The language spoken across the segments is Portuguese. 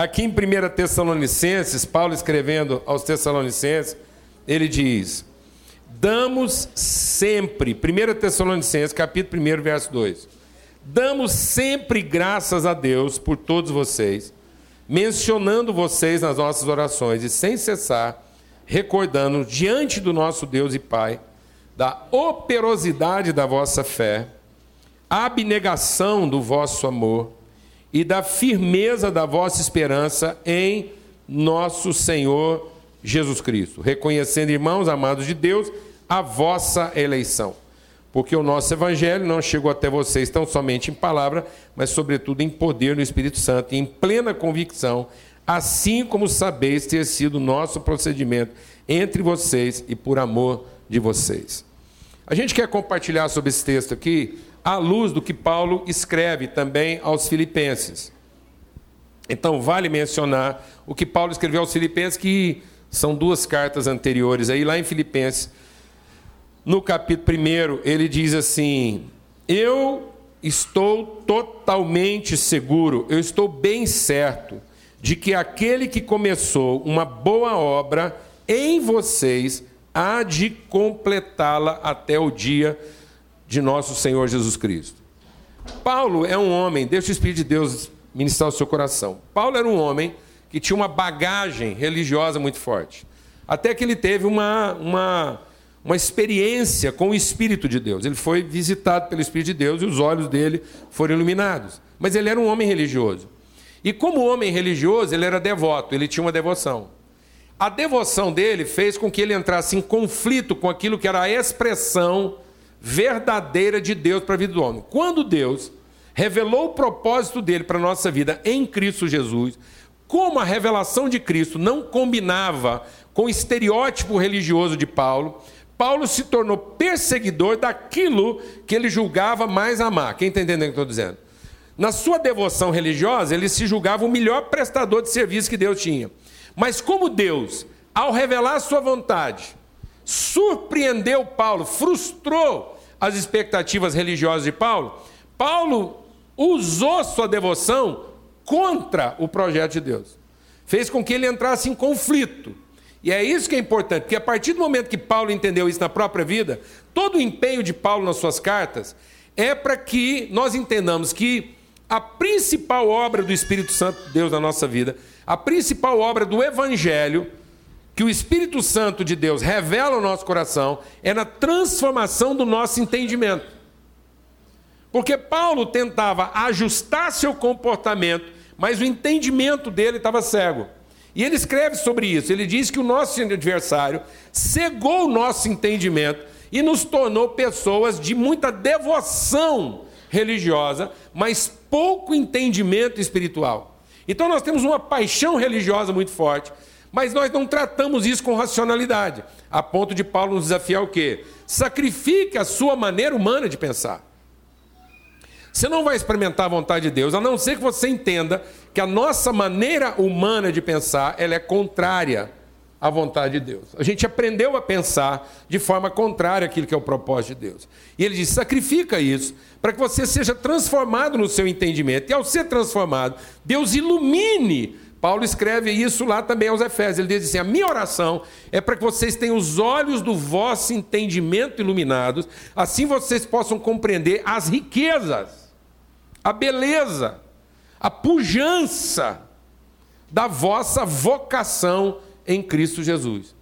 Aqui em 1 Tessalonicenses, Paulo escrevendo aos Tessalonicenses, ele diz: Damos sempre, 1 Tessalonicenses, capítulo 1, verso 2. Damos sempre graças a Deus por todos vocês, mencionando vocês nas nossas orações e sem cessar, recordando diante do nosso Deus e Pai da operosidade da vossa fé, abnegação do vosso amor e da firmeza da vossa esperança em nosso Senhor Jesus Cristo, reconhecendo, irmãos amados de Deus, a vossa eleição. Porque o nosso evangelho não chegou até vocês tão somente em palavra, mas sobretudo em poder no Espírito Santo e em plena convicção, assim como sabeis ter sido nosso procedimento entre vocês e por amor de vocês. A gente quer compartilhar sobre esse texto aqui à luz do que Paulo escreve também aos Filipenses. Então, vale mencionar o que Paulo escreveu aos Filipenses, que são duas cartas anteriores aí, lá em Filipenses. No capítulo 1, ele diz assim: Eu estou totalmente seguro, eu estou bem certo de que aquele que começou uma boa obra em vocês há de completá-la até o dia de nosso Senhor Jesus Cristo. Paulo é um homem, deixa o Espírito de Deus ministrar o seu coração. Paulo era um homem que tinha uma bagagem religiosa muito forte. Até que ele teve uma, uma, uma experiência com o Espírito de Deus. Ele foi visitado pelo Espírito de Deus e os olhos dele foram iluminados. Mas ele era um homem religioso. E como homem religioso, ele era devoto, ele tinha uma devoção. A devoção dele fez com que ele entrasse em conflito com aquilo que era a expressão verdadeira de Deus para a vida do homem. Quando Deus revelou o propósito dele para a nossa vida em Cristo Jesus, como a revelação de Cristo não combinava com o estereótipo religioso de Paulo, Paulo se tornou perseguidor daquilo que ele julgava mais amar. Quem está entendendo o que eu estou dizendo? Na sua devoção religiosa, ele se julgava o melhor prestador de serviço que Deus tinha. Mas como Deus, ao revelar a sua vontade, surpreendeu Paulo, frustrou as expectativas religiosas de Paulo, Paulo usou sua devoção contra o projeto de Deus. Fez com que ele entrasse em conflito. E é isso que é importante, porque a partir do momento que Paulo entendeu isso na própria vida, todo o empenho de Paulo nas suas cartas é para que nós entendamos que a principal obra do Espírito Santo de Deus na nossa vida, a principal obra do Evangelho, que o Espírito Santo de Deus revela ao nosso coração é na transformação do nosso entendimento. Porque Paulo tentava ajustar seu comportamento, mas o entendimento dele estava cego. E ele escreve sobre isso. Ele diz que o nosso adversário cegou o nosso entendimento e nos tornou pessoas de muita devoção religiosa, mas pouco entendimento espiritual. Então nós temos uma paixão religiosa muito forte, mas nós não tratamos isso com racionalidade, a ponto de Paulo nos desafiar o quê? Sacrifique a sua maneira humana de pensar. Você não vai experimentar a vontade de Deus, a não ser que você entenda que a nossa maneira humana de pensar ela é contrária à vontade de Deus. A gente aprendeu a pensar de forma contrária àquilo que é o propósito de Deus. E ele diz: sacrifica isso para que você seja transformado no seu entendimento. E ao ser transformado, Deus ilumine Paulo escreve isso lá também aos Efésios. Ele diz assim: A minha oração é para que vocês tenham os olhos do vosso entendimento iluminados, assim vocês possam compreender as riquezas, a beleza, a pujança da vossa vocação em Cristo Jesus.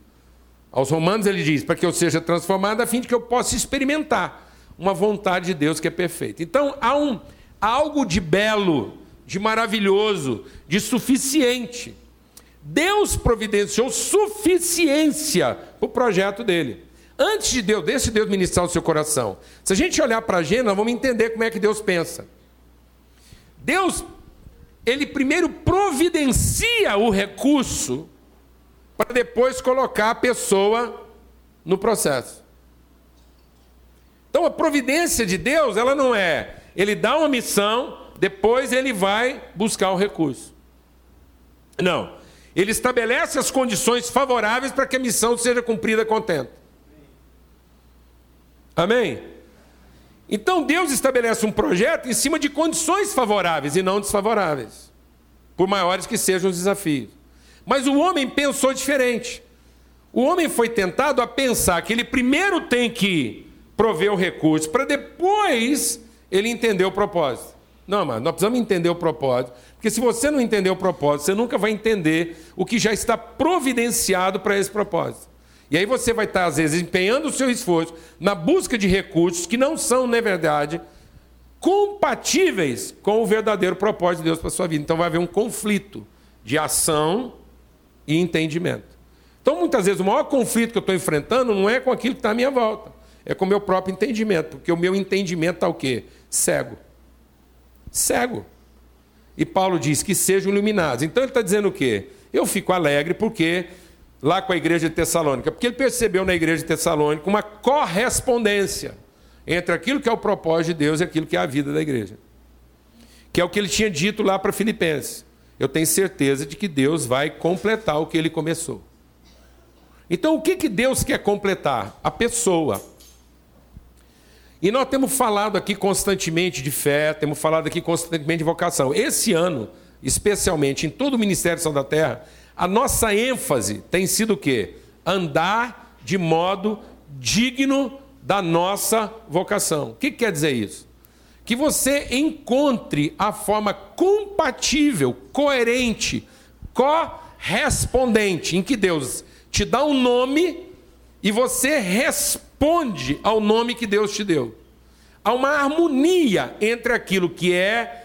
Aos Romanos ele diz: Para que eu seja transformado, a fim de que eu possa experimentar uma vontade de Deus que é perfeita. Então há um algo de belo de maravilhoso, de suficiente. Deus providenciou suficiência para o projeto dele. Antes de Deus, desse Deus ministrar o seu coração. Se a gente olhar para a agenda, vamos entender como é que Deus pensa. Deus, ele primeiro providencia o recurso para depois colocar a pessoa no processo. Então a providência de Deus, ela não é, ele dá uma missão, depois ele vai buscar o recurso. Não. Ele estabelece as condições favoráveis para que a missão seja cumprida contente. Amém? Então Deus estabelece um projeto em cima de condições favoráveis e não desfavoráveis. por maiores que sejam os desafios. Mas o homem pensou diferente. O homem foi tentado a pensar que ele primeiro tem que prover o recurso para depois ele entender o propósito. Não, mas nós precisamos entender o propósito, porque se você não entender o propósito, você nunca vai entender o que já está providenciado para esse propósito. E aí você vai estar, às vezes, empenhando o seu esforço na busca de recursos que não são, na verdade, compatíveis com o verdadeiro propósito de Deus para a sua vida. Então vai haver um conflito de ação e entendimento. Então, muitas vezes, o maior conflito que eu estou enfrentando não é com aquilo que está à minha volta, é com o meu próprio entendimento, porque o meu entendimento está o quê? Cego. Cego. E Paulo diz que sejam iluminados. Então ele está dizendo o quê? Eu fico alegre porque lá com a igreja de Tessalônica, porque ele percebeu na igreja de Tessalônica uma correspondência entre aquilo que é o propósito de Deus e aquilo que é a vida da igreja. Que é o que ele tinha dito lá para Filipenses. Eu tenho certeza de que Deus vai completar o que ele começou. Então, o que, que Deus quer completar? A pessoa. E nós temos falado aqui constantemente de fé, temos falado aqui constantemente de vocação. Esse ano, especialmente em todo o Ministério São da Terra, a nossa ênfase tem sido o quê? Andar de modo digno da nossa vocação. O que quer dizer isso? Que você encontre a forma compatível, coerente, correspondente, em que Deus te dá um nome e você responde ao nome que Deus te deu. Há uma harmonia entre aquilo que é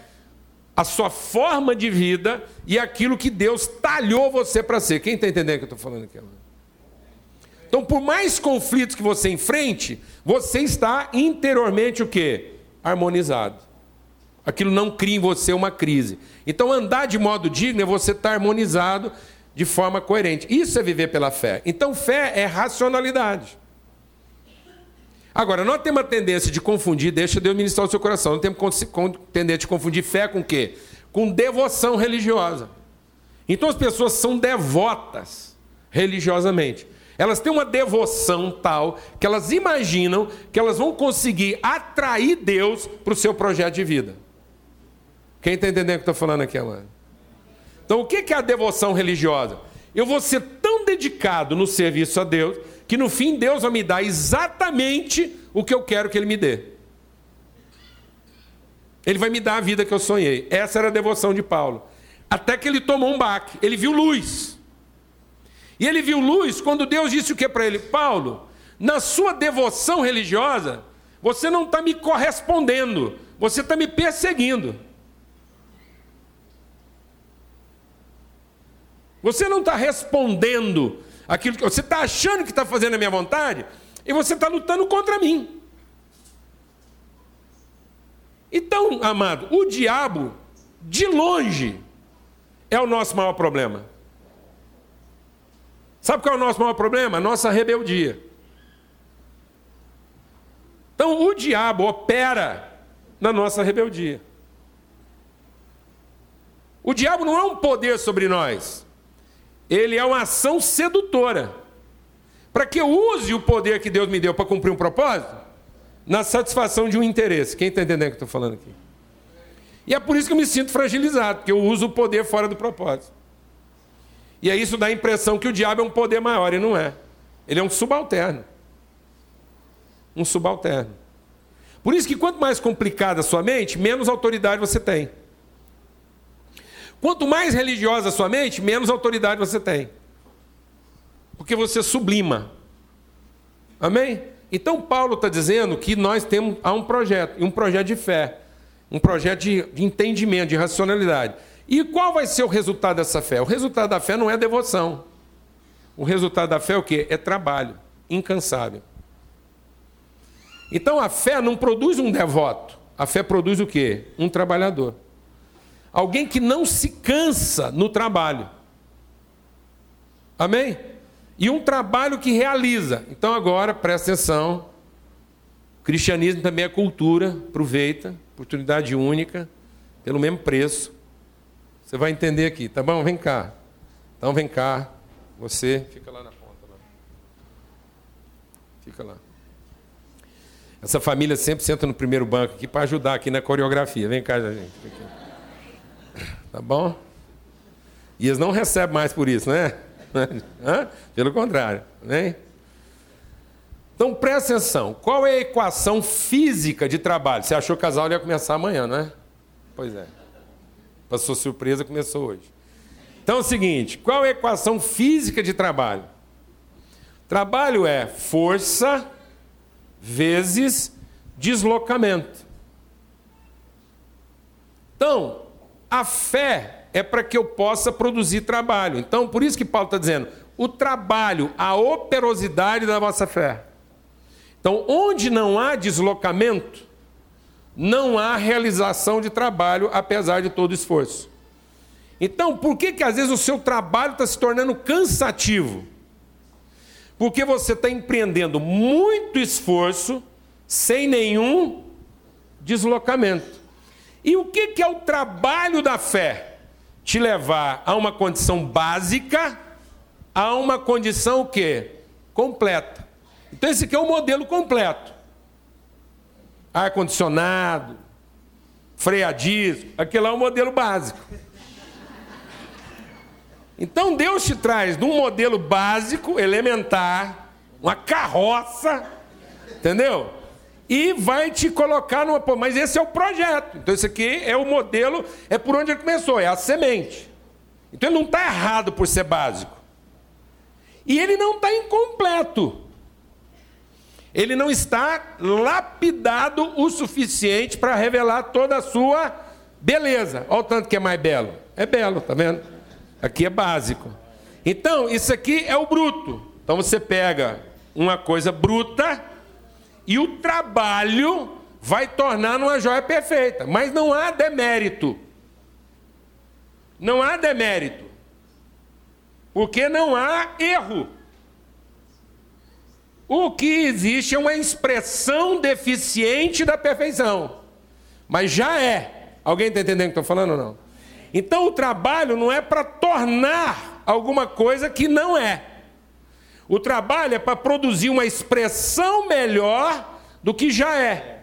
a sua forma de vida e aquilo que Deus talhou você para ser. Quem está entendendo o que eu estou falando aqui? Então, por mais conflitos que você enfrente, você está interiormente o quê? Harmonizado. Aquilo não cria em você uma crise. Então, andar de modo digno é você estar harmonizado de forma coerente. Isso é viver pela fé. Então, fé é racionalidade. Agora, nós temos a tendência de confundir, deixa Deus ministrar o seu coração, nós temos tendência de confundir fé com quê? Com devoção religiosa. Então as pessoas são devotas religiosamente. Elas têm uma devoção tal que elas imaginam que elas vão conseguir atrair Deus para o seu projeto de vida. Quem está entendendo o que eu estou falando aqui agora? Então, o que é a devoção religiosa? Eu vou ser tão dedicado no serviço a Deus que no fim Deus vai me dar exatamente o que eu quero que Ele me dê. Ele vai me dar a vida que eu sonhei. Essa era a devoção de Paulo. Até que ele tomou um baque. Ele viu luz. E ele viu luz quando Deus disse o que para ele? Paulo, na sua devoção religiosa, você não está me correspondendo, você está me perseguindo. Você não está respondendo aquilo que você está achando que está fazendo a minha vontade e você está lutando contra mim. Então, amado, o diabo, de longe, é o nosso maior problema. Sabe qual é o nosso maior problema? Nossa rebeldia. Então o diabo opera na nossa rebeldia. O diabo não é um poder sobre nós, ele é uma ação sedutora. Para que eu use o poder que Deus me deu para cumprir um propósito? Na satisfação de um interesse. Quem está entendendo o que eu estou falando aqui? E é por isso que eu me sinto fragilizado, porque eu uso o poder fora do propósito. E aí isso dá a impressão que o diabo é um poder maior, e não é. Ele é um subalterno. Um subalterno. Por isso que quanto mais complicada a sua mente, menos autoridade você tem. Quanto mais religiosa a sua mente, menos autoridade você tem. Porque você sublima. Amém? Então Paulo está dizendo que nós temos há um projeto, um projeto de fé, um projeto de, de entendimento, de racionalidade. E qual vai ser o resultado dessa fé? O resultado da fé não é devoção. O resultado da fé é o quê? É trabalho incansável. Então a fé não produz um devoto. A fé produz o quê? Um trabalhador. Alguém que não se cansa no trabalho. Amém? E um trabalho que realiza. Então agora, presta atenção. O cristianismo também é cultura, aproveita, oportunidade única, pelo mesmo preço. Você vai entender aqui, tá bom? Vem cá. Então vem cá. Você fica lá na ponta. Lá. Fica lá. Essa família sempre senta no primeiro banco aqui para ajudar aqui na coreografia. Vem cá, gente. Tá bom? E eles não recebem mais por isso, né? Pelo contrário, né? Então presta atenção, qual é a equação física de trabalho? Você achou que o casal ia começar amanhã, não é? Pois é. Para sua surpresa, começou hoje. Então é o seguinte: qual é a equação física de trabalho? Trabalho é força vezes deslocamento. Então, a fé é para que eu possa produzir trabalho. Então, por isso que Paulo está dizendo: o trabalho, a operosidade da vossa fé. Então, onde não há deslocamento, não há realização de trabalho, apesar de todo esforço. Então, por que, que às vezes o seu trabalho está se tornando cansativo? Porque você está empreendendo muito esforço sem nenhum deslocamento. E o que, que é o trabalho da fé? Te levar a uma condição básica, a uma condição o quê? Completa. Então esse aqui é o modelo completo. Ar-condicionado, freio aquele é o modelo básico. Então Deus te traz de um modelo básico, elementar, uma carroça, entendeu? E vai te colocar numa. Mas esse é o projeto. Então, esse aqui é o modelo, é por onde ele começou, é a semente. Então, ele não está errado por ser básico. E ele não está incompleto. Ele não está lapidado o suficiente para revelar toda a sua beleza. Olha o tanto que é mais belo. É belo, tá vendo? Aqui é básico. Então, isso aqui é o bruto. Então, você pega uma coisa bruta e o trabalho vai tornar uma joia perfeita. Mas não há demérito. Não há demérito. Porque não há erro. O que existe é uma expressão deficiente da perfeição. Mas já é. Alguém está entendendo o que estou falando ou não? Então o trabalho não é para tornar alguma coisa que não é. O trabalho é para produzir uma expressão melhor do que já é.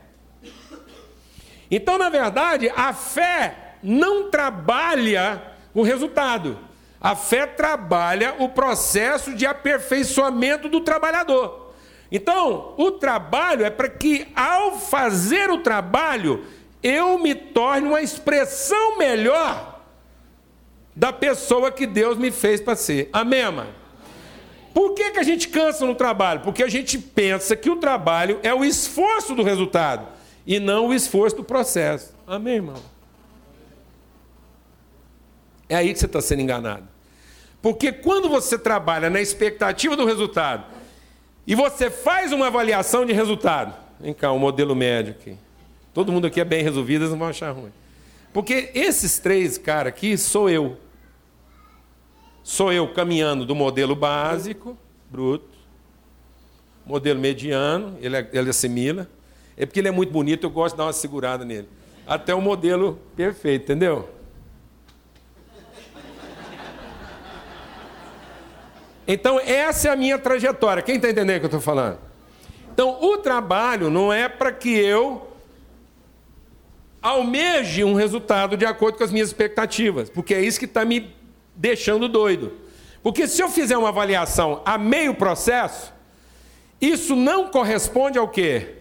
Então, na verdade, a fé não trabalha o resultado. A fé trabalha o processo de aperfeiçoamento do trabalhador. Então, o trabalho é para que, ao fazer o trabalho, eu me torne uma expressão melhor da pessoa que Deus me fez para ser. Amém, mãe? Por que, que a gente cansa no trabalho? Porque a gente pensa que o trabalho é o esforço do resultado e não o esforço do processo. Amém, irmão? É aí que você está sendo enganado. Porque quando você trabalha na expectativa do resultado e você faz uma avaliação de resultado, vem cá, um modelo médio aqui. Todo mundo aqui é bem resolvido, eles não vão achar ruim. Porque esses três caras aqui sou eu. Sou eu caminhando do modelo básico, bruto, modelo mediano, ele, ele assimila. É porque ele é muito bonito, eu gosto de dar uma segurada nele. Até o modelo perfeito, entendeu? Então, essa é a minha trajetória. Quem está entendendo o que eu estou falando? Então, o trabalho não é para que eu almeje um resultado de acordo com as minhas expectativas, porque é isso que está me deixando doido. Porque se eu fizer uma avaliação a meio processo, isso não corresponde ao quê?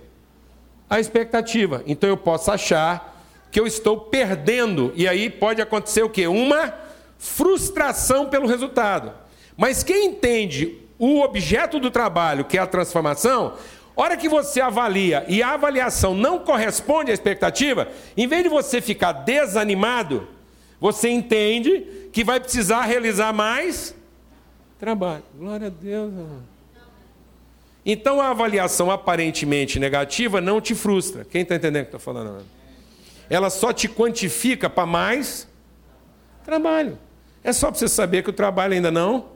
À expectativa. Então eu posso achar que eu estou perdendo. E aí pode acontecer o quê? Uma frustração pelo resultado. Mas quem entende o objeto do trabalho, que é a transformação, hora que você avalia e a avaliação não corresponde à expectativa, em vez de você ficar desanimado, você entende que vai precisar realizar mais trabalho. Glória a Deus. Então a avaliação aparentemente negativa não te frustra. Quem está entendendo o que estou falando? Ela só te quantifica para mais trabalho. É só para você saber que o trabalho ainda não.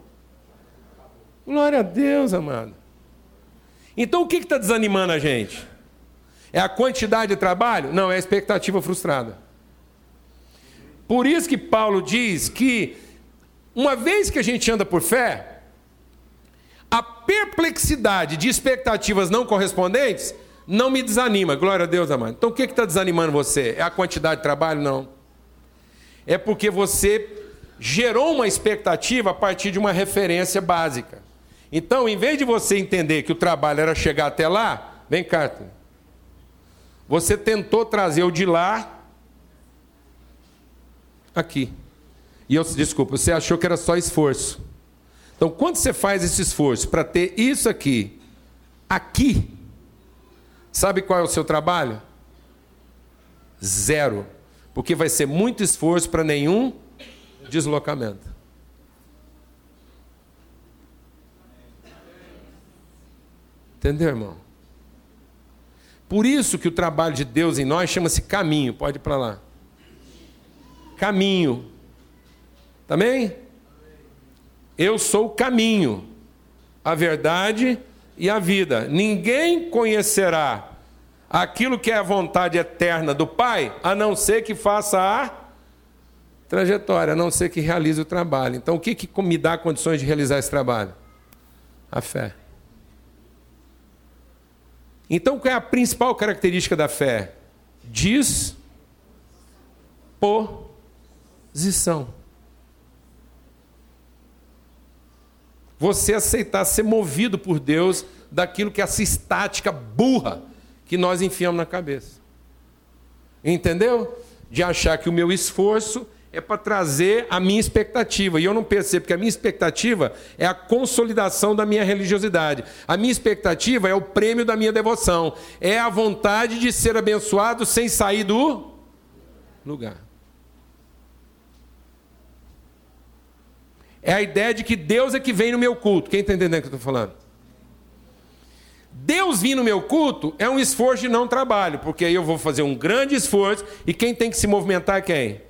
Glória a Deus, amado. Então o que está desanimando a gente? É a quantidade de trabalho? Não, é a expectativa frustrada. Por isso que Paulo diz que, uma vez que a gente anda por fé, a perplexidade de expectativas não correspondentes não me desanima. Glória a Deus, amado. Então o que está desanimando você? É a quantidade de trabalho? Não. É porque você gerou uma expectativa a partir de uma referência básica. Então, em vez de você entender que o trabalho era chegar até lá, vem cá, você tentou trazer o de lá aqui. E eu, desculpa, você achou que era só esforço. Então, quando você faz esse esforço para ter isso aqui, aqui, sabe qual é o seu trabalho? Zero. Porque vai ser muito esforço para nenhum deslocamento. Entendeu, irmão? Por isso que o trabalho de Deus em nós chama-se caminho. Pode ir para lá. Caminho. Também? Eu sou o caminho, a verdade e a vida. Ninguém conhecerá aquilo que é a vontade eterna do Pai, a não ser que faça a trajetória, a não ser que realize o trabalho. Então, o que, que me dá condições de realizar esse trabalho? A fé. Então, qual é a principal característica da fé? Disposição. Você aceitar ser movido por Deus daquilo que é essa estática burra que nós enfiamos na cabeça. Entendeu? De achar que o meu esforço é para trazer a minha expectativa. E eu não percebo que a minha expectativa é a consolidação da minha religiosidade. A minha expectativa é o prêmio da minha devoção. É a vontade de ser abençoado sem sair do lugar. É a ideia de que Deus é que vem no meu culto. Quem está entendendo o que eu estou falando? Deus vir no meu culto é um esforço de não trabalho, porque aí eu vou fazer um grande esforço e quem tem que se movimentar é quem?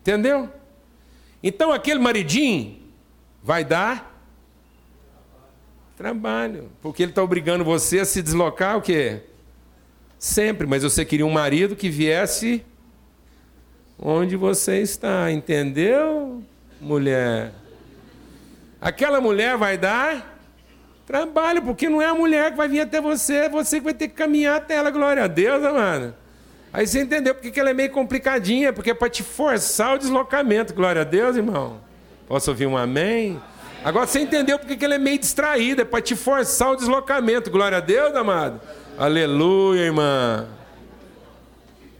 Entendeu? Então aquele maridinho vai dar trabalho, porque ele está obrigando você a se deslocar o quê? Sempre, mas você queria um marido que viesse onde você está, entendeu, mulher? Aquela mulher vai dar trabalho, porque não é a mulher que vai vir até você, é você que vai ter que caminhar até ela, glória a Deus, amado. Aí você entendeu porque ela é meio complicadinha, porque é para te forçar o deslocamento. Glória a Deus, irmão. Posso ouvir um amém? Agora você entendeu porque ela é meio distraída, é para te forçar o deslocamento. Glória a Deus, amado. Aleluia, irmã.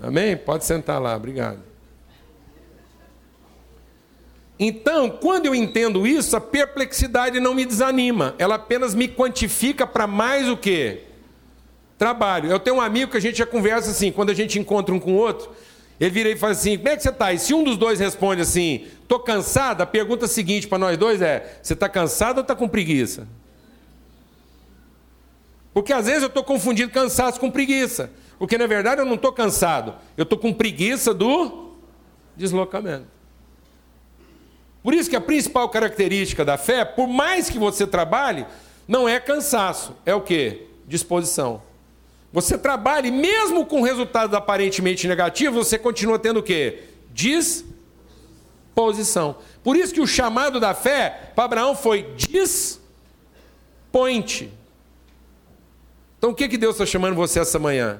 Amém? Pode sentar lá, obrigado. Então, quando eu entendo isso, a perplexidade não me desanima, ela apenas me quantifica para mais o quê? trabalho. Eu tenho um amigo que a gente já conversa assim, quando a gente encontra um com o outro, ele vira e fala assim: como é que você está? E se um dos dois responde assim, estou cansado, a pergunta seguinte para nós dois é: você está cansado ou está com preguiça? Porque às vezes eu estou confundindo cansaço com preguiça. Porque na verdade eu não estou cansado, eu estou com preguiça do deslocamento. Por isso que a principal característica da fé, por mais que você trabalhe, não é cansaço, é o que? Disposição. Você trabalha mesmo com resultados aparentemente negativos, você continua tendo o quê? Disposição. Por isso que o chamado da fé para Abraão foi disponte. Então o que, que Deus está chamando você essa manhã?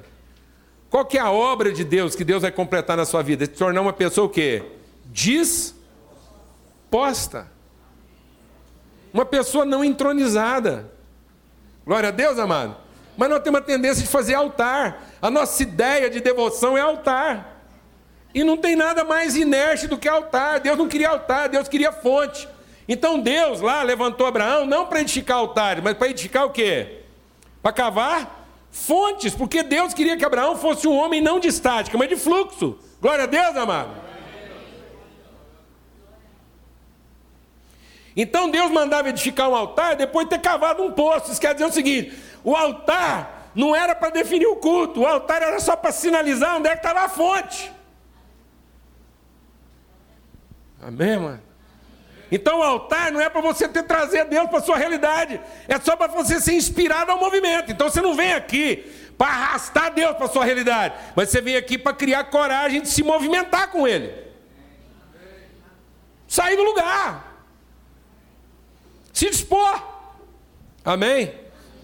Qual que é a obra de Deus que Deus vai completar na sua vida? Se tornar uma pessoa o quê? Disposta. Uma pessoa não entronizada. Glória a Deus, amado. Mas nós temos a tendência de fazer altar. A nossa ideia de devoção é altar. E não tem nada mais inerte do que altar. Deus não queria altar, Deus queria fonte. Então Deus lá levantou Abraão não para edificar altares, mas para edificar o quê? Para cavar fontes, porque Deus queria que Abraão fosse um homem não de estática, mas de fluxo. Glória a Deus, amado. Então Deus mandava edificar um altar depois de ter cavado um poço. Isso quer dizer o seguinte: o altar não era para definir o culto, o altar era só para sinalizar onde é que estava a fonte. Amém, mano? Então o altar não é para você ter trazer Deus para sua realidade, é só para você ser inspirado ao movimento. Então você não vem aqui para arrastar Deus para sua realidade, mas você vem aqui para criar coragem de se movimentar com Ele. Sair do lugar. Se dispor. Amém?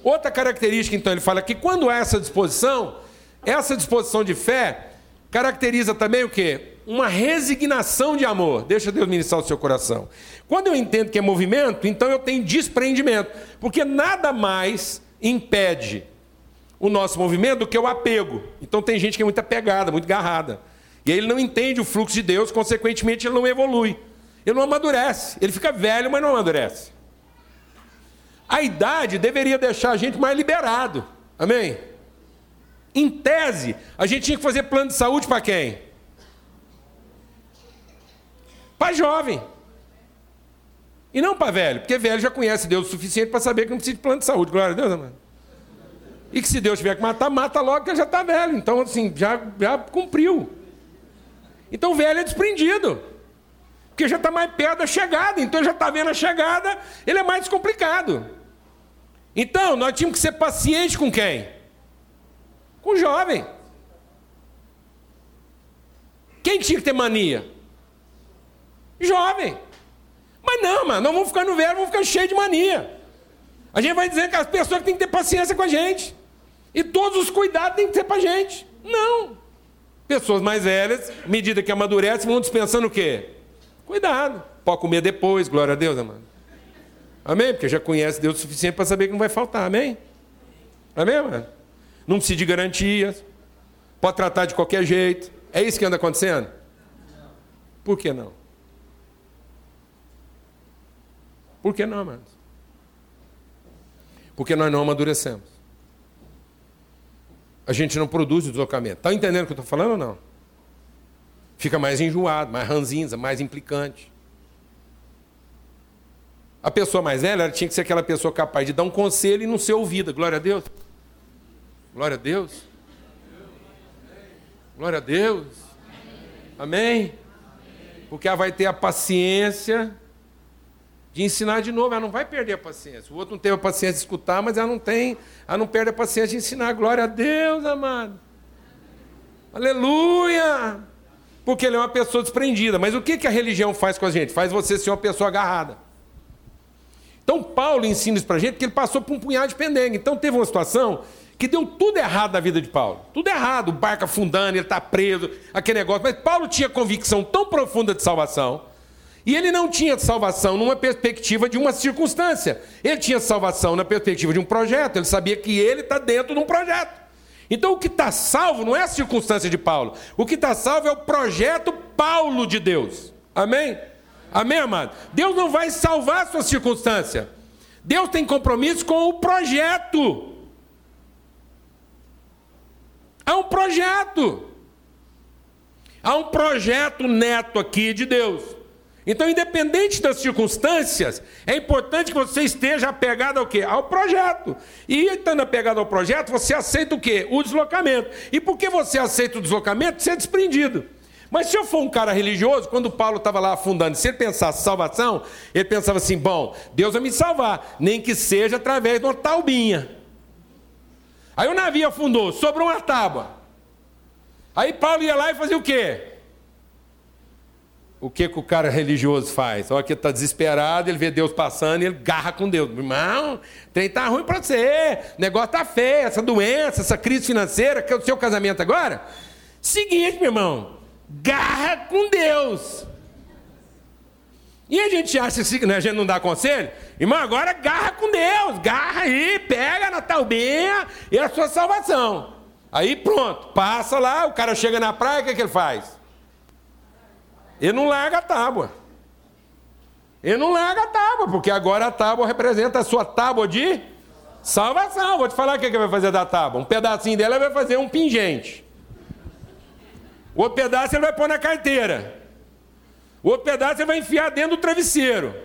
Outra característica, então, ele fala que quando há essa disposição, essa disposição de fé caracteriza também o quê? Uma resignação de amor. Deixa Deus ministrar o seu coração. Quando eu entendo que é movimento, então eu tenho desprendimento, porque nada mais impede o nosso movimento do que o apego. Então tem gente que é muito apegada, muito garrada. E aí ele não entende o fluxo de Deus, consequentemente ele não evolui. Ele não amadurece. Ele fica velho, mas não amadurece. A idade deveria deixar a gente mais liberado. Amém? Em tese, a gente tinha que fazer plano de saúde para quem? Para jovem. E não para velho, porque velho já conhece Deus o suficiente para saber que não precisa de plano de saúde. Glória a Deus, amado. E que se Deus tiver que matar, mata logo que já está velho. Então, assim, já, já cumpriu. Então, velho é desprendido. Porque já está mais perto da chegada. Então, já está vendo a chegada, ele é mais complicado. Então, nós tínhamos que ser pacientes com quem? Com o jovem. Quem tinha que ter mania? Jovem. Mas não, mano, não vamos ficar no velho, vamos ficar cheio de mania. A gente vai dizer que as pessoas têm que ter paciência com a gente. E todos os cuidados têm que ser para a gente. Não. Pessoas mais velhas, à medida que amadurecem, vão dispensando o quê? Cuidado. Pode comer depois, glória a Deus, amado. Amém? Porque já conhece Deus o suficiente para saber que não vai faltar, amém? Amém, mano? Não precisa de garantias. Pode tratar de qualquer jeito. É isso que anda acontecendo? Por que não? Por que não, amados? Porque nós não amadurecemos. A gente não produz o deslocamento. Está entendendo o que eu estou falando ou não? Fica mais enjoado, mais ranzinza, mais implicante. A pessoa mais velha tinha que ser aquela pessoa capaz de dar um conselho e não ser ouvida. Glória a Deus. Glória a Deus. Glória a Deus. Amém? Porque ela vai ter a paciência de ensinar de novo, ela não vai perder a paciência. O outro não teve a paciência de escutar, mas ela não tem, ela não perde a paciência de ensinar. Glória a Deus, amado. Aleluia! Porque ele é uma pessoa desprendida. Mas o que, que a religião faz com a gente? Faz você ser uma pessoa agarrada. Então Paulo ensina isso para a gente porque ele passou por um punhado de pendengue. Então teve uma situação que deu tudo errado na vida de Paulo. Tudo errado, o barco afundando, ele está preso, aquele negócio. Mas Paulo tinha convicção tão profunda de salvação e ele não tinha salvação numa perspectiva de uma circunstância. Ele tinha salvação na perspectiva de um projeto. Ele sabia que ele está dentro de um projeto. Então o que está salvo não é a circunstância de Paulo. O que está salvo é o projeto Paulo de Deus. Amém? Amém, amado? Deus não vai salvar a sua circunstância. Deus tem compromisso com o projeto. Há um projeto. Há um projeto neto aqui de Deus. Então, independente das circunstâncias, é importante que você esteja apegado ao quê? Ao projeto. E estando apegado ao projeto, você aceita o quê? O deslocamento. E porque você aceita o deslocamento, você é desprendido. Mas se eu for um cara religioso, quando Paulo estava lá afundando, se ele pensasse salvação, ele pensava assim: bom, Deus vai me salvar, nem que seja através de uma taubinha. Aí o navio afundou, sobrou uma tábua. Aí Paulo ia lá e fazia o quê? O que, que o cara religioso faz? Olha que está desesperado, ele vê Deus passando e ele garra com Deus. Irmão, trem tá ruim para você, o negócio tá feio, essa doença, essa crise financeira, que é o seu casamento agora. Seguinte, meu irmão, garra com Deus. E a gente acha que né, a gente não dá conselho? Irmão, agora garra com Deus, garra aí, pega na talbinha e a sua salvação. Aí pronto, passa lá, o cara chega na praia, o que, que ele faz? Ele não larga a tábua. Ele não larga a tábua, porque agora a tábua representa a sua tábua de salvação. Vou te falar o que ele vai fazer da tábua. Um pedacinho dela vai fazer um pingente. O outro pedaço ele vai pôr na carteira. O outro pedaço ele vai enfiar dentro do travesseiro.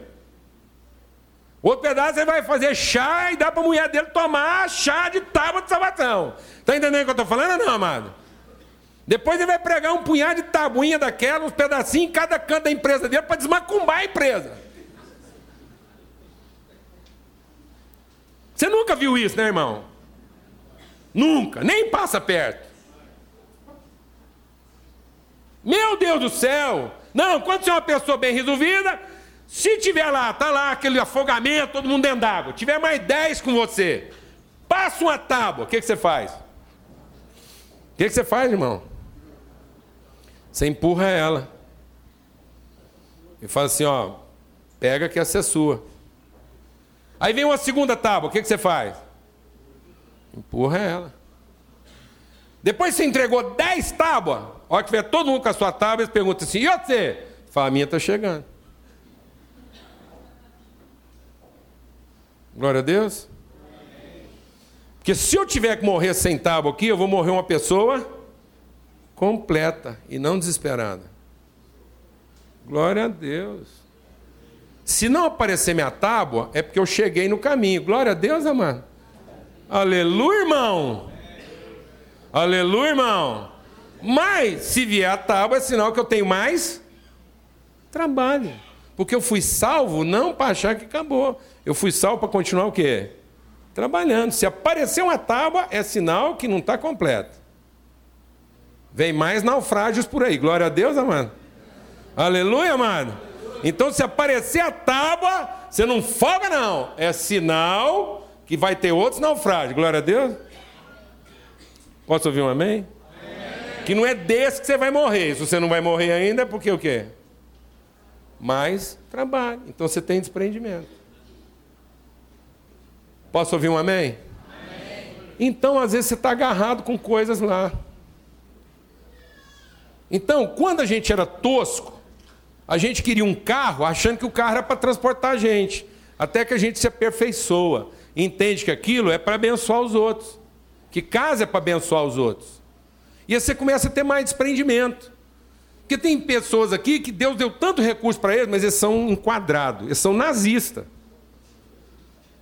O outro pedaço ele vai fazer chá e dá para a mulher dele tomar chá de tábua de salvação. Está entendendo o que eu estou falando não, amado? Depois ele vai pregar um punhado de tabuinha daquela, uns pedacinhos em cada canto da empresa dele para desmacumbar a empresa. Você nunca viu isso, né, irmão? Nunca, nem passa perto. Meu Deus do céu! Não, quando você é uma pessoa bem resolvida, se tiver lá, tá lá aquele afogamento, todo mundo dentro d'água, tiver mais 10 com você, passa uma tábua, o que, que você faz? O que, que você faz, irmão? Você empurra ela. E fala assim, ó, pega que essa é sua. Aí vem uma segunda tábua, o que, que você faz? Empurra ela. Depois você entregou dez tábuas. A hora que vier todo mundo com a sua tábua, eles perguntam assim: e você? Fala, a minha está chegando. Glória a Deus. Porque se eu tiver que morrer sem tábua aqui, eu vou morrer uma pessoa completa e não desesperada. Glória a Deus. Se não aparecer minha tábua, é porque eu cheguei no caminho. Glória a Deus, amado. Aleluia, irmão. Aleluia, irmão. Mas, se vier a tábua, é sinal que eu tenho mais trabalho. Porque eu fui salvo não para achar que acabou. Eu fui salvo para continuar o quê? Trabalhando. Se aparecer uma tábua, é sinal que não está completo. Vem mais naufrágios por aí. Glória a Deus, amado. Aleluia, amado. Então, se aparecer a tábua, você não folga, não. É sinal que vai ter outros naufrágios. Glória a Deus. Posso ouvir um amém? amém? Que não é desse que você vai morrer. Se você não vai morrer ainda, é porque o quê? Mais trabalho. Então você tem desprendimento. Posso ouvir um amém? amém? Então, às vezes, você está agarrado com coisas lá. Então, quando a gente era tosco, a gente queria um carro achando que o carro era para transportar a gente. Até que a gente se aperfeiçoa. Entende que aquilo é para abençoar os outros que casa é para abençoar os outros. E aí você começa a ter mais desprendimento. Porque tem pessoas aqui que Deus deu tanto recurso para eles, mas eles são enquadrados, eles são nazistas.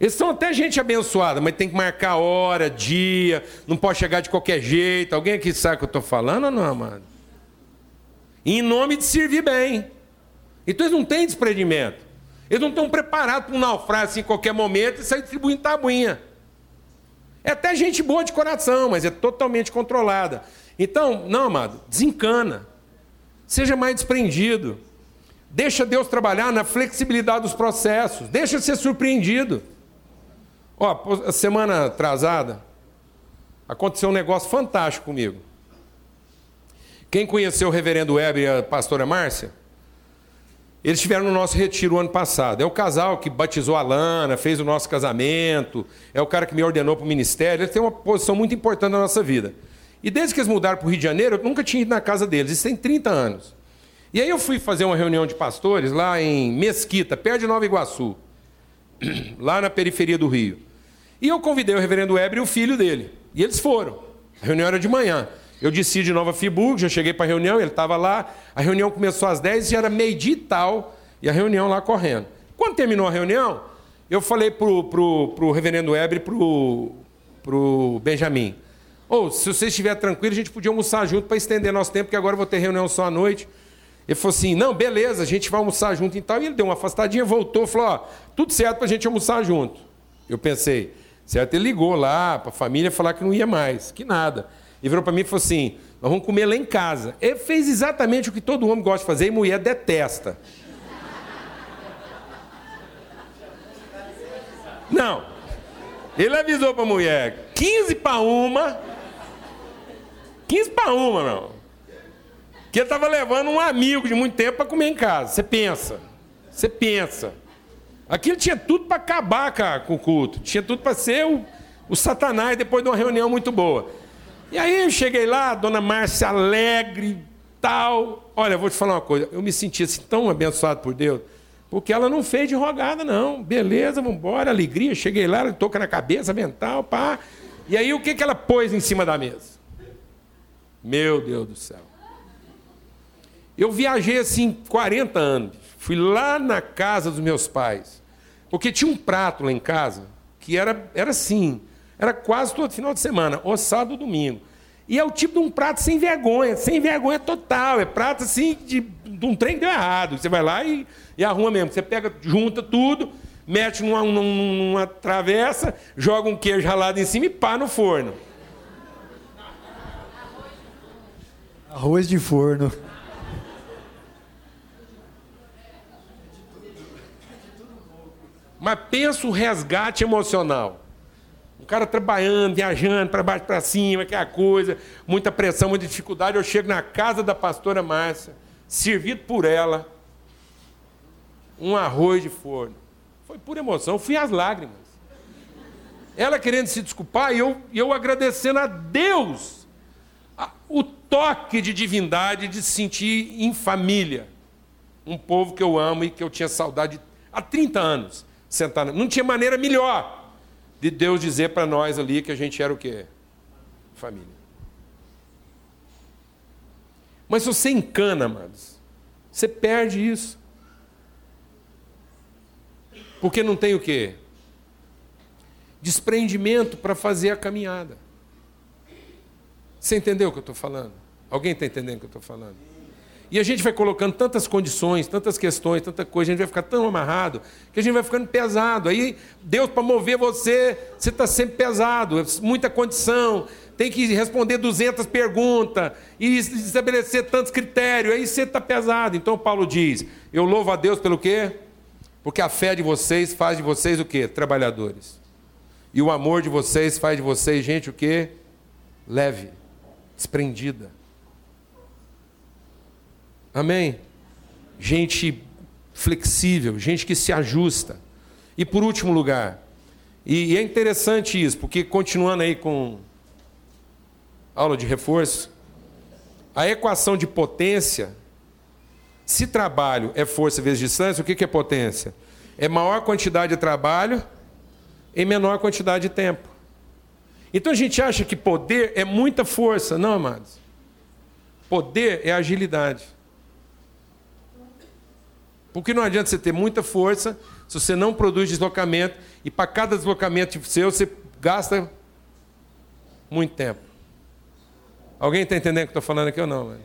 Eles são até gente abençoada, mas tem que marcar hora, dia, não pode chegar de qualquer jeito. Alguém aqui sabe o que eu estou falando ou não, amado? Em nome de servir bem. Então eles não têm desprendimento. Eles não estão preparados para um naufrágio assim, em qualquer momento e sair distribuindo tabuinha. É até gente boa de coração, mas é totalmente controlada. Então, não, amado, desencana. Seja mais desprendido. Deixa Deus trabalhar na flexibilidade dos processos. Deixa ser surpreendido. Ó, semana atrasada, aconteceu um negócio fantástico comigo. Quem conheceu o reverendo Weber e a pastora Márcia? Eles estiveram no nosso retiro ano passado. É o casal que batizou a Lana, fez o nosso casamento, é o cara que me ordenou para o ministério. Eles têm uma posição muito importante na nossa vida. E desde que eles mudaram para o Rio de Janeiro, eu nunca tinha ido na casa deles. Isso tem 30 anos. E aí eu fui fazer uma reunião de pastores lá em Mesquita, perto de Nova Iguaçu, lá na periferia do Rio. E eu convidei o reverendo Weber e o filho dele. E eles foram. A reunião era de manhã. Eu desci de Nova Friburgo, já cheguei para a reunião, ele estava lá. A reunião começou às 10 e era meio-dia e tal, e a reunião lá correndo. Quando terminou a reunião, eu falei para o reverendo Weber e para o Benjamin: ou oh, se você estiver tranquilo, a gente podia almoçar junto para estender nosso tempo, porque agora eu vou ter reunião só à noite. Ele falou assim: não, beleza, a gente vai almoçar junto e tal. E ele deu uma afastadinha, voltou, falou: ó, tudo certo para a gente almoçar junto. Eu pensei, certo, ele ligou lá para a família falar que não ia mais, que nada. E virou para mim e falou assim: Nós vamos comer lá em casa. Ele fez exatamente o que todo homem gosta de fazer e mulher detesta. Não. Ele avisou para a mulher: 15 para uma. 15 para uma, não. Que ele estava levando um amigo de muito tempo para comer em casa. Você pensa. Você pensa. Aquilo tinha tudo para acabar com o culto. Tinha tudo para ser o, o Satanás depois de uma reunião muito boa. E aí eu cheguei lá, dona Márcia alegre, tal. Olha, vou te falar uma coisa, eu me senti assim tão abençoado por Deus, porque ela não fez de rogada, não. Beleza, vamos embora, alegria. Cheguei lá, ela toca na cabeça, mental, pá. E aí o que, que ela pôs em cima da mesa? Meu Deus do céu. Eu viajei assim 40 anos. Fui lá na casa dos meus pais. Porque tinha um prato lá em casa que era, era assim. Era quase todo final de semana, ou sábado ou domingo. E é o tipo de um prato sem vergonha, sem vergonha total. É prato assim de, de um trem que deu errado. Você vai lá e, e arruma mesmo. Você pega, junta tudo, mete numa, numa, numa travessa, joga um queijo ralado em cima e pá no forno. Arroz de forno. Mas pensa o resgate emocional. Cara trabalhando, viajando para baixo para cima, aquela coisa, muita pressão, muita dificuldade. Eu chego na casa da pastora Márcia, servido por ela, um arroz de forno. Foi pura emoção, fui às lágrimas. Ela querendo se desculpar e eu, eu agradecendo a Deus o toque de divindade de se sentir em família. Um povo que eu amo e que eu tinha saudade há 30 anos. Sentar, não tinha maneira melhor de Deus dizer para nós ali que a gente era o quê? Família. Mas se você encana, amados, você perde isso. Porque não tem o quê? Desprendimento para fazer a caminhada. Você entendeu o que eu estou falando? Alguém está entendendo o que eu estou falando? E a gente vai colocando tantas condições, tantas questões, tanta coisa, a gente vai ficar tão amarrado que a gente vai ficando pesado. Aí, Deus, para mover você, você está sempre pesado, muita condição, tem que responder 200 perguntas e estabelecer tantos critérios, aí você está pesado. Então, Paulo diz: Eu louvo a Deus pelo quê? Porque a fé de vocês faz de vocês o quê? Trabalhadores. E o amor de vocês faz de vocês, gente, o quê? Leve, desprendida. Amém? Gente flexível, gente que se ajusta. E por último lugar, e é interessante isso, porque continuando aí com aula de reforço, a equação de potência, se trabalho é força vezes distância, o que é potência? É maior quantidade de trabalho em menor quantidade de tempo. Então a gente acha que poder é muita força. Não, amados. Poder é agilidade. Porque não adianta você ter muita força se você não produz deslocamento e para cada deslocamento seu você gasta muito tempo. Alguém está entendendo o que eu estou falando aqui ou não?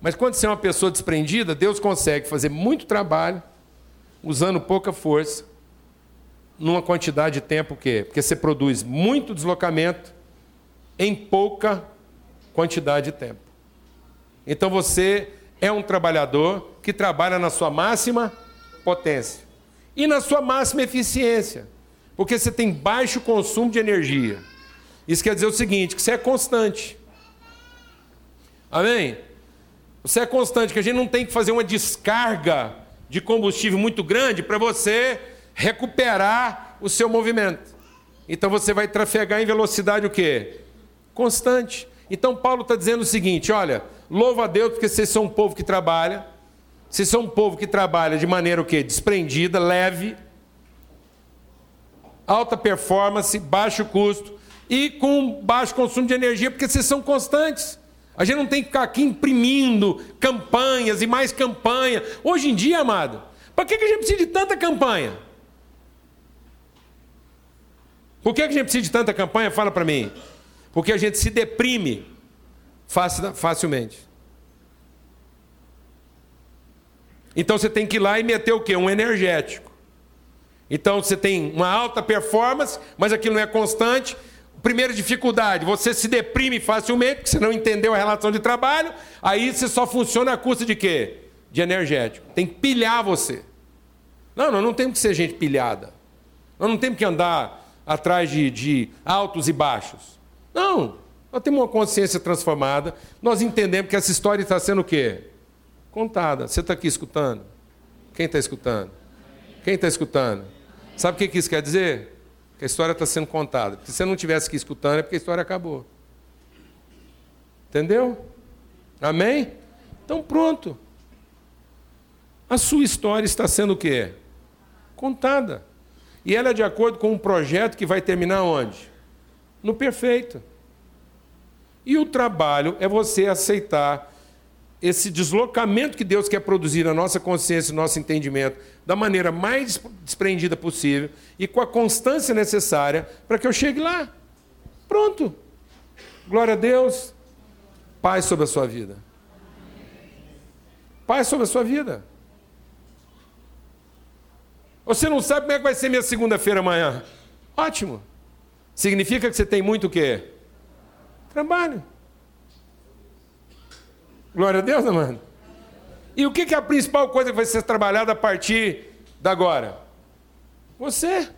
Mas quando você é uma pessoa desprendida, Deus consegue fazer muito trabalho usando pouca força, numa quantidade de tempo que porque você produz muito deslocamento em pouca quantidade de tempo. Então você é um trabalhador que trabalha na sua máxima potência e na sua máxima eficiência, porque você tem baixo consumo de energia. Isso quer dizer o seguinte, que você é constante. Amém? Você é constante, que a gente não tem que fazer uma descarga de combustível muito grande para você recuperar o seu movimento. Então você vai trafegar em velocidade o quê? Constante. Então Paulo está dizendo o seguinte: olha, louva a Deus porque vocês são um povo que trabalha, vocês são um povo que trabalha de maneira o quê? Desprendida, leve, alta performance, baixo custo e com baixo consumo de energia, porque vocês são constantes. A gente não tem que ficar aqui imprimindo campanhas e mais campanha. Hoje em dia, amado, para que a gente precisa de tanta campanha? Por que a gente precisa de tanta campanha? Fala para mim. Porque a gente se deprime facilmente. Então você tem que ir lá e meter o quê? Um energético. Então você tem uma alta performance, mas aquilo não é constante. Primeira dificuldade, você se deprime facilmente, porque você não entendeu a relação de trabalho, aí você só funciona a custa de quê? De energético. Tem que pilhar você. Não, nós não temos que ser gente pilhada. Nós não temos que andar atrás de, de altos e baixos. Não, nós temos uma consciência transformada, nós entendemos que essa história está sendo o quê? Contada. Você está aqui escutando? Quem está escutando? Quem está escutando? Sabe o que isso quer dizer? Que a história está sendo contada. Se você não tivesse aqui escutando, é porque a história acabou. Entendeu? Amém? Então pronto. A sua história está sendo o quê? Contada. E ela é de acordo com um projeto que vai terminar onde? No perfeito. E o trabalho é você aceitar esse deslocamento que Deus quer produzir na nossa consciência, no nosso entendimento, da maneira mais desprendida possível e com a constância necessária para que eu chegue lá. Pronto. Glória a Deus. Paz sobre a sua vida. Paz sobre a sua vida. Você não sabe como é que vai ser minha segunda-feira amanhã? Ótimo. Significa que você tem muito o quê? Trabalho. Glória a Deus, amado. E o que é a principal coisa que vai ser trabalhada a partir da agora? Você.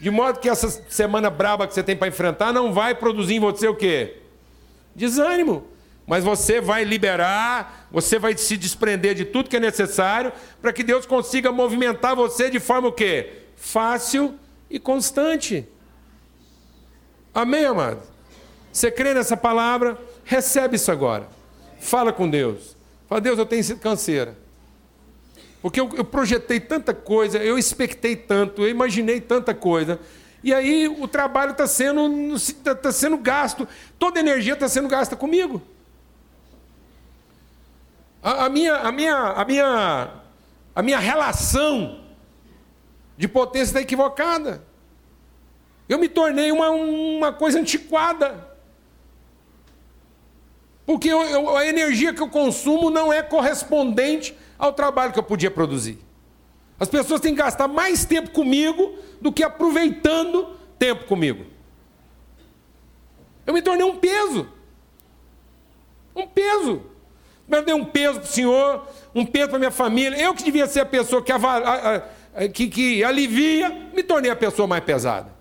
De modo que essa semana braba que você tem para enfrentar não vai produzir em você o quê? Desânimo. Mas você vai liberar, você vai se desprender de tudo que é necessário para que Deus consiga movimentar você de forma o quê? Fácil e constante. Amém, amado? Você crê nessa palavra? Recebe isso agora. Fala com Deus. Fala, Deus, eu tenho sido canseira. Porque eu, eu projetei tanta coisa, eu expectei tanto, eu imaginei tanta coisa. E aí o trabalho está sendo, tá, tá sendo gasto, toda a energia está sendo gasta comigo. A, a, minha, a, minha, a, minha, a minha relação de potência está equivocada. Eu me tornei uma, uma coisa antiquada. Porque eu, eu, a energia que eu consumo não é correspondente ao trabalho que eu podia produzir. As pessoas têm que gastar mais tempo comigo do que aproveitando tempo comigo. Eu me tornei um peso. Um peso. Eu dei um peso para o Senhor, um peso para minha família. Eu que devia ser a pessoa que, que, que alivia, me tornei a pessoa mais pesada.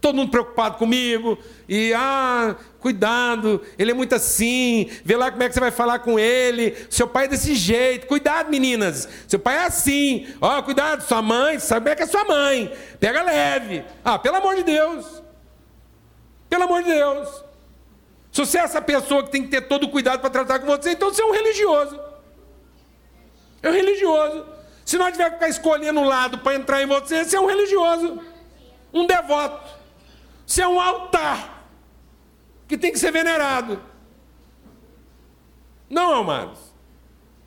Todo mundo preocupado comigo, e ah, cuidado, ele é muito assim, vê lá como é que você vai falar com ele. Seu pai é desse jeito, cuidado, meninas, seu pai é assim, ó, oh, cuidado, sua mãe, sabe como é que é sua mãe, pega leve. Ah, pelo amor de Deus, pelo amor de Deus. Se você é essa pessoa que tem que ter todo o cuidado para tratar com você, então você é um religioso. É um religioso. Se nós tiver que ficar escolhendo um lado para entrar em você, você é um religioso, um devoto. Você é um altar que tem que ser venerado. Não, amados.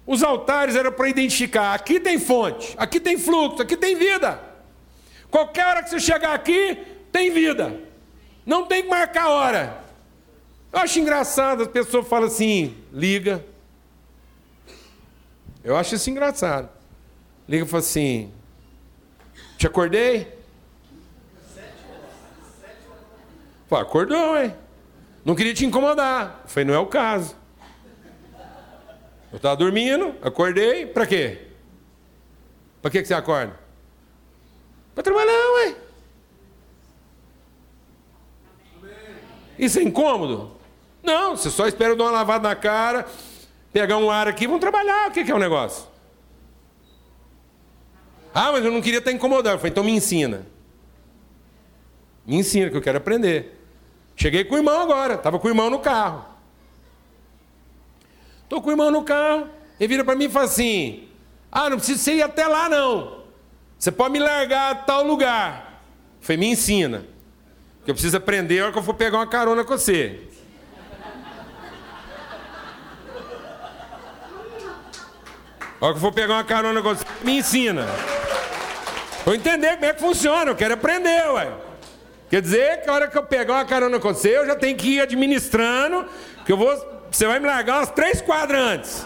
Os altares eram para identificar: aqui tem fonte, aqui tem fluxo, aqui tem vida. Qualquer hora que você chegar aqui, tem vida. Não tem que marcar a hora. Eu acho engraçado, as pessoas falam assim: liga. Eu acho isso engraçado. Liga e fala assim: te acordei? Pô, acordou, hein? Não queria te incomodar. Falei, não é o caso. Eu estava dormindo, acordei, para quê? Para que, você acorda? Para trabalhar, ué. Isso é incômodo? Não, você só espera dar uma lavada na cara, pegar um ar aqui, vamos trabalhar. O que, é o negócio? Ah, mas eu não queria estar incomodando. Eu falei, então me ensina. Me ensina, que eu quero aprender. Cheguei com o irmão agora, estava com o irmão no carro. Estou com o irmão no carro, ele vira para mim e fala assim: Ah, não precisa você ir até lá não. Você pode me largar a tal lugar. Eu falei, me ensina. Que eu preciso aprender a hora que eu for pegar uma carona com você. A hora que eu for pegar uma carona com você, me ensina. Vou entender como é que funciona, eu quero aprender, ué. Quer dizer que a hora que eu pegar uma carona com você, eu já tenho que ir administrando, que eu vou. Você vai me largar umas três quadras antes.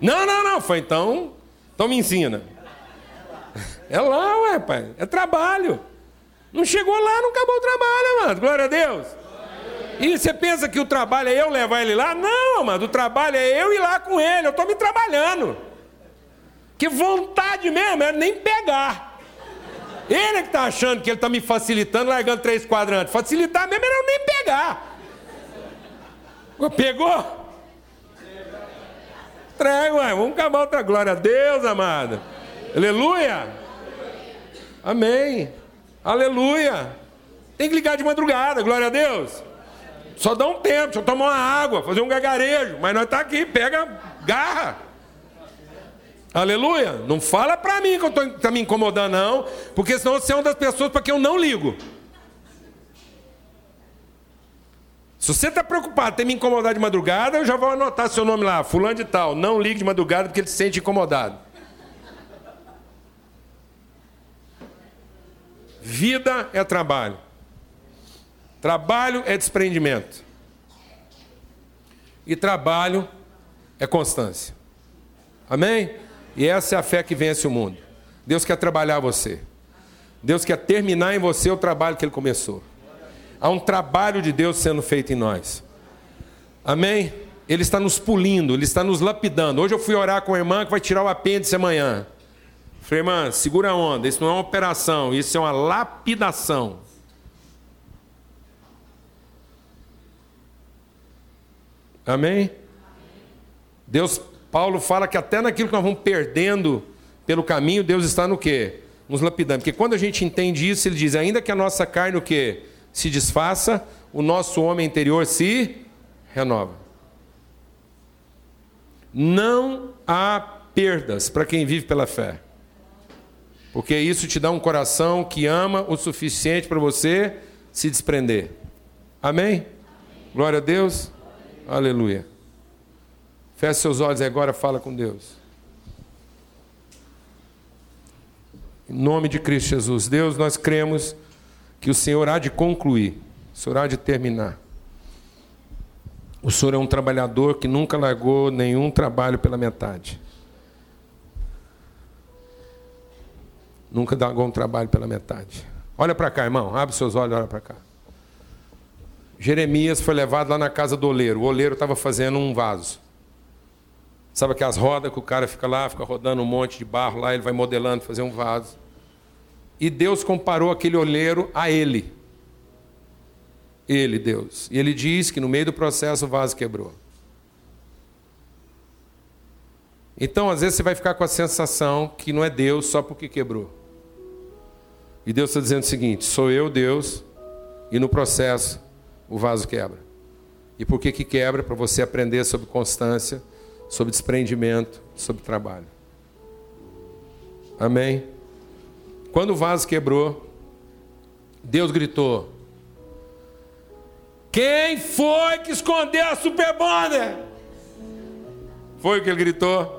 Não, não, não. Foi então. Então me ensina. É lá, ué, pai. É trabalho. Não chegou lá, não acabou o trabalho, mano. Glória a Deus. E você pensa que o trabalho é eu levar ele lá? Não, mano. O trabalho é eu ir lá com ele. Eu estou me trabalhando. Que vontade mesmo era nem pegar. Ele é que está achando que ele está me facilitando, largando três quadrantes. Facilitar mesmo era eu nem pegar. Pegou? Traga, ué. Vamos acabar outra glória a Deus, amada. Aleluia. Amém. Aleluia. Tem que ligar de madrugada, glória a Deus. Só dá um tempo, eu tomar uma água, fazer um gagarejo. Mas nós está aqui, pega, garra. Aleluia. Não fala para mim que eu estou tá me incomodando, não. Porque senão você é uma das pessoas para quem eu não ligo. Se você está preocupado em me incomodado de madrugada, eu já vou anotar seu nome lá, fulano de tal. Não ligue de madrugada porque ele se sente incomodado. Vida é trabalho. Trabalho é desprendimento. E trabalho é constância. Amém? E essa é a fé que vence o mundo. Deus quer trabalhar você. Deus quer terminar em você o trabalho que Ele começou. Há um trabalho de Deus sendo feito em nós. Amém? Ele está nos pulindo, Ele está nos lapidando. Hoje eu fui orar com a irmã que vai tirar o apêndice amanhã. Freeman, segura a onda. Isso não é uma operação, isso é uma lapidação. Amém? Deus, Paulo fala que até naquilo que nós vamos perdendo pelo caminho, Deus está no quê? Nos lapidando. Porque quando a gente entende isso, ele diz: ainda que a nossa carne o quê? Se desfaça, o nosso homem interior se renova. Não há perdas para quem vive pela fé. Porque isso te dá um coração que ama o suficiente para você se desprender. Amém? Glória a Deus. Aleluia. Feche seus olhos agora, fala com Deus. Em nome de Cristo Jesus. Deus, nós cremos que o Senhor há de concluir, o Senhor há de terminar. O Senhor é um trabalhador que nunca largou nenhum trabalho pela metade. Nunca largou um trabalho pela metade. Olha para cá, irmão. Abre seus olhos, olha para cá. Jeremias foi levado lá na casa do oleiro. O oleiro estava fazendo um vaso. Sabe aquelas rodas que o cara fica lá, fica rodando um monte de barro lá, ele vai modelando, fazer um vaso. E Deus comparou aquele oleiro a ele. Ele, Deus. E ele diz que no meio do processo o vaso quebrou. Então, às vezes, você vai ficar com a sensação que não é Deus só porque quebrou. E Deus está dizendo o seguinte: sou eu, Deus, e no processo o vaso quebra. E por que, que quebra? Para você aprender sobre constância, sobre desprendimento, sobre trabalho. Amém? Quando o vaso quebrou, Deus gritou: Quem foi que escondeu a Super Bonder? Foi o que ele gritou?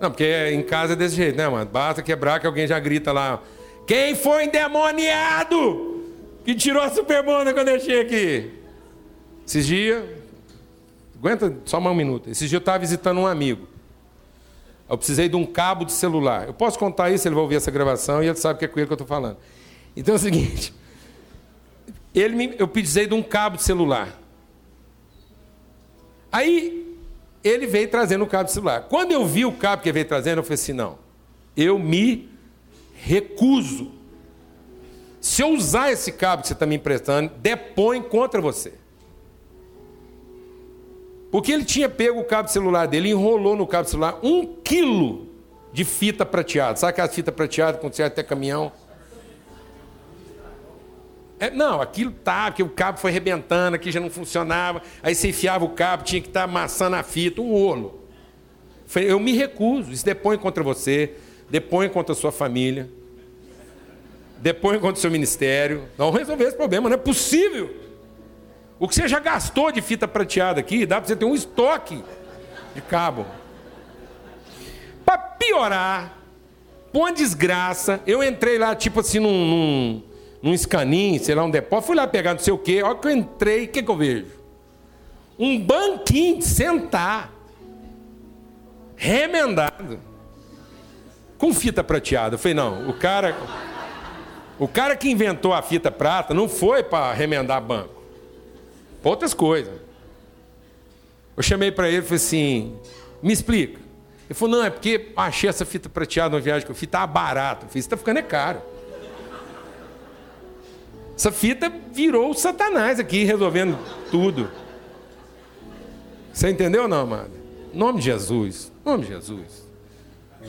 Não, porque em casa é desse jeito, né, mano? Basta quebrar que alguém já grita lá. Quem foi endemoniado? que tirou a superbona quando eu cheguei aqui. Esses dias, aguenta só mais um minuto. Esses dias eu estava visitando um amigo. Eu precisei de um cabo de celular. Eu posso contar isso, ele vai ouvir essa gravação e ele sabe que é com ele que eu estou falando. Então é o seguinte: ele me, eu precisei de um cabo de celular. Aí ele veio trazendo o cabo de celular. Quando eu vi o cabo que ele veio trazendo, eu falei assim: não, eu me recuso se eu usar esse cabo que você está me emprestando, depõe contra você. Porque ele tinha pego o cabo celular dele, enrolou no cabo celular um quilo de fita prateada. Sabe aquela fita prateada quando você até caminhão? É, não, aquilo tá, porque o cabo foi arrebentando, aqui já não funcionava. Aí você enfiava o cabo, tinha que estar tá amassando a fita, um rolo. Eu me recuso, isso depõe contra você, depõe contra a sua família depois contra o seu ministério. Não resolver esse problema, não é possível. O que você já gastou de fita prateada aqui, dá para você ter um estoque de cabo. Para piorar, uma desgraça, eu entrei lá, tipo assim, num, num, num escaninho, sei lá, um depósito, fui lá pegar não sei o quê. A hora que eu entrei, o que, que eu vejo? Um banquinho de sentar, remendado, com fita prateada. Eu falei, não, o cara. O cara que inventou a fita prata não foi para remendar banco, outras coisas. Eu chamei para ele e falei assim: me explica. Ele falou: não, é porque achei essa fita prateada numa viagem que eu fiz, estava barato. Eu fiz, está ficando é caro. Essa fita virou o Satanás aqui, resolvendo tudo. Você entendeu ou não, amado? Nome de Jesus. Nome de Jesus.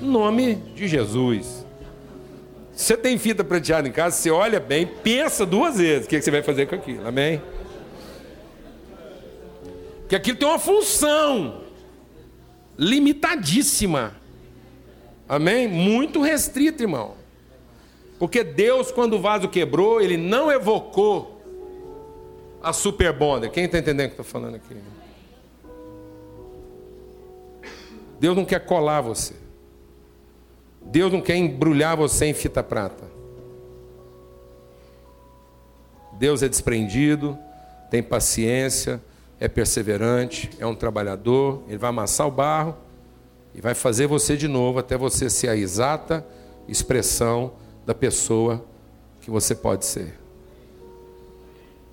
Nome de Jesus. Você tem fita prateada em casa, você olha bem, pensa duas vezes o que você vai fazer com aquilo, amém? Que aquilo tem uma função limitadíssima, amém? Muito restrita, irmão. Porque Deus, quando o vaso quebrou, ele não evocou a super bonda. Quem está entendendo o que eu estou falando aqui? Deus não quer colar você. Deus não quer embrulhar você em fita prata. Deus é desprendido, tem paciência, é perseverante, é um trabalhador, ele vai amassar o barro e vai fazer você de novo até você ser a exata expressão da pessoa que você pode ser.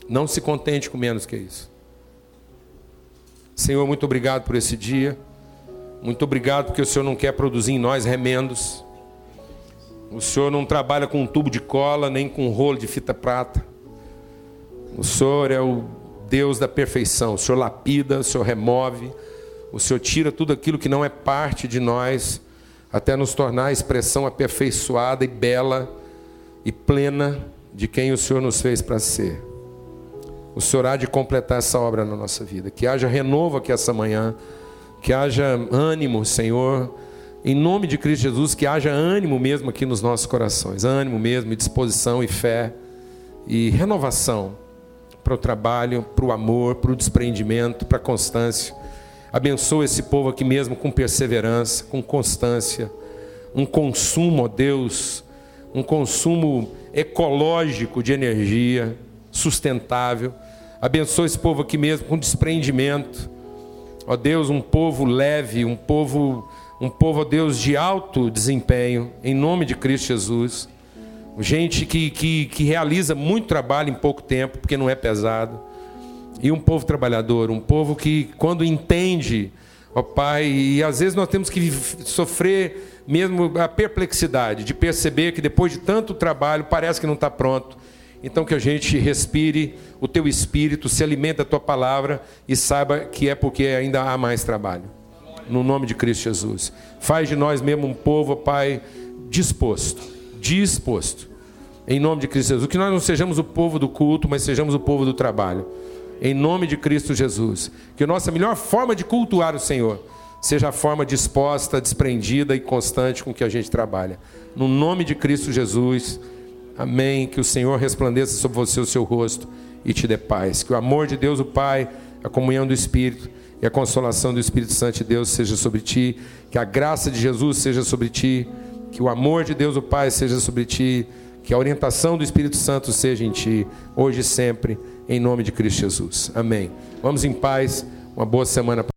Não se contente com menos que isso. Senhor, muito obrigado por esse dia. Muito obrigado porque o Senhor não quer produzir em nós remendos. O Senhor não trabalha com um tubo de cola, nem com um rolo de fita prata. O Senhor é o Deus da perfeição. O Senhor lapida, o Senhor remove, o Senhor tira tudo aquilo que não é parte de nós, até nos tornar a expressão aperfeiçoada e bela e plena de quem o Senhor nos fez para ser. O Senhor há de completar essa obra na nossa vida. Que haja renovo aqui essa manhã, que haja ânimo, Senhor. Em nome de Cristo Jesus, que haja ânimo mesmo aqui nos nossos corações, ânimo mesmo, e disposição e fé e renovação para o trabalho, para o amor, para o desprendimento, para a constância. Abençoa esse povo aqui mesmo com perseverança, com constância, um consumo, ó Deus, um consumo ecológico de energia, sustentável. Abençoa esse povo aqui mesmo com desprendimento. Ó Deus, um povo leve, um povo, um povo, ó Deus, de alto desempenho, em nome de Cristo Jesus. Gente que, que, que realiza muito trabalho em pouco tempo, porque não é pesado. E um povo trabalhador, um povo que, quando entende, ó Pai, e às vezes nós temos que sofrer mesmo a perplexidade de perceber que depois de tanto trabalho parece que não está pronto. Então que a gente respire o teu espírito, se alimente da tua palavra e saiba que é porque ainda há mais trabalho. No nome de Cristo Jesus. Faz de nós mesmo um povo, Pai, disposto, disposto. Em nome de Cristo Jesus. Que nós não sejamos o povo do culto, mas sejamos o povo do trabalho. Em nome de Cristo Jesus. Que a nossa melhor forma de cultuar o Senhor seja a forma disposta, desprendida e constante com que a gente trabalha. No nome de Cristo Jesus, amém. Que o Senhor resplandeça sobre você o seu rosto e te dê paz. Que o amor de Deus, o Pai, a comunhão do Espírito e a consolação do Espírito Santo de Deus seja sobre ti. Que a graça de Jesus seja sobre ti. Que o amor de Deus, o Pai, seja sobre ti. Que a orientação do Espírito Santo seja em ti, hoje e sempre, em nome de Cristo Jesus. Amém. Vamos em paz. Uma boa semana.